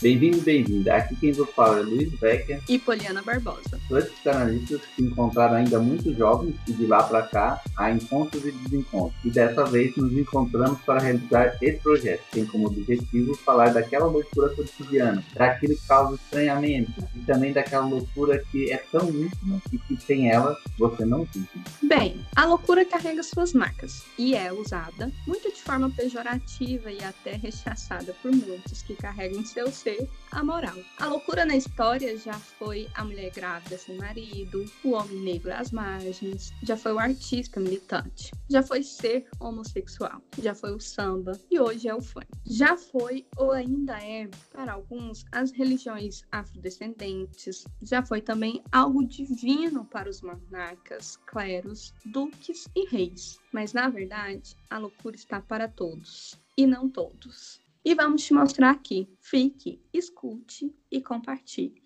Bem-vindo, bem-vinda. Aqui quem vos fala é Luiz Becker e Poliana Barbosa. Dois psicanalistas que encontraram ainda muito jovens e de lá para cá há encontros e desencontros. E dessa vez nos encontramos para realizar esse projeto. Tem como objetivo falar daquela loucura cotidiana, daquilo que causa estranhamento e também daquela loucura que é tão íntima e que sem ela você não vive. Bem, a loucura carrega suas marcas e é usada muito de forma pejorativa e até rechaçada por muitos que carregam em seu ser a moral. A loucura na história já foi a mulher grávida sem marido, o homem negro às margens, já foi o artista militante, já foi ser homossexual, já foi o samba e hoje é o funk. Já foi ou ainda é, para alguns, as religiões afrodescendentes, já foi também algo divino para os monarcas, cleros, duques e reis. Mas na verdade, a loucura está para todos e não todos. E vamos te mostrar aqui. Fique, escute e compartilhe.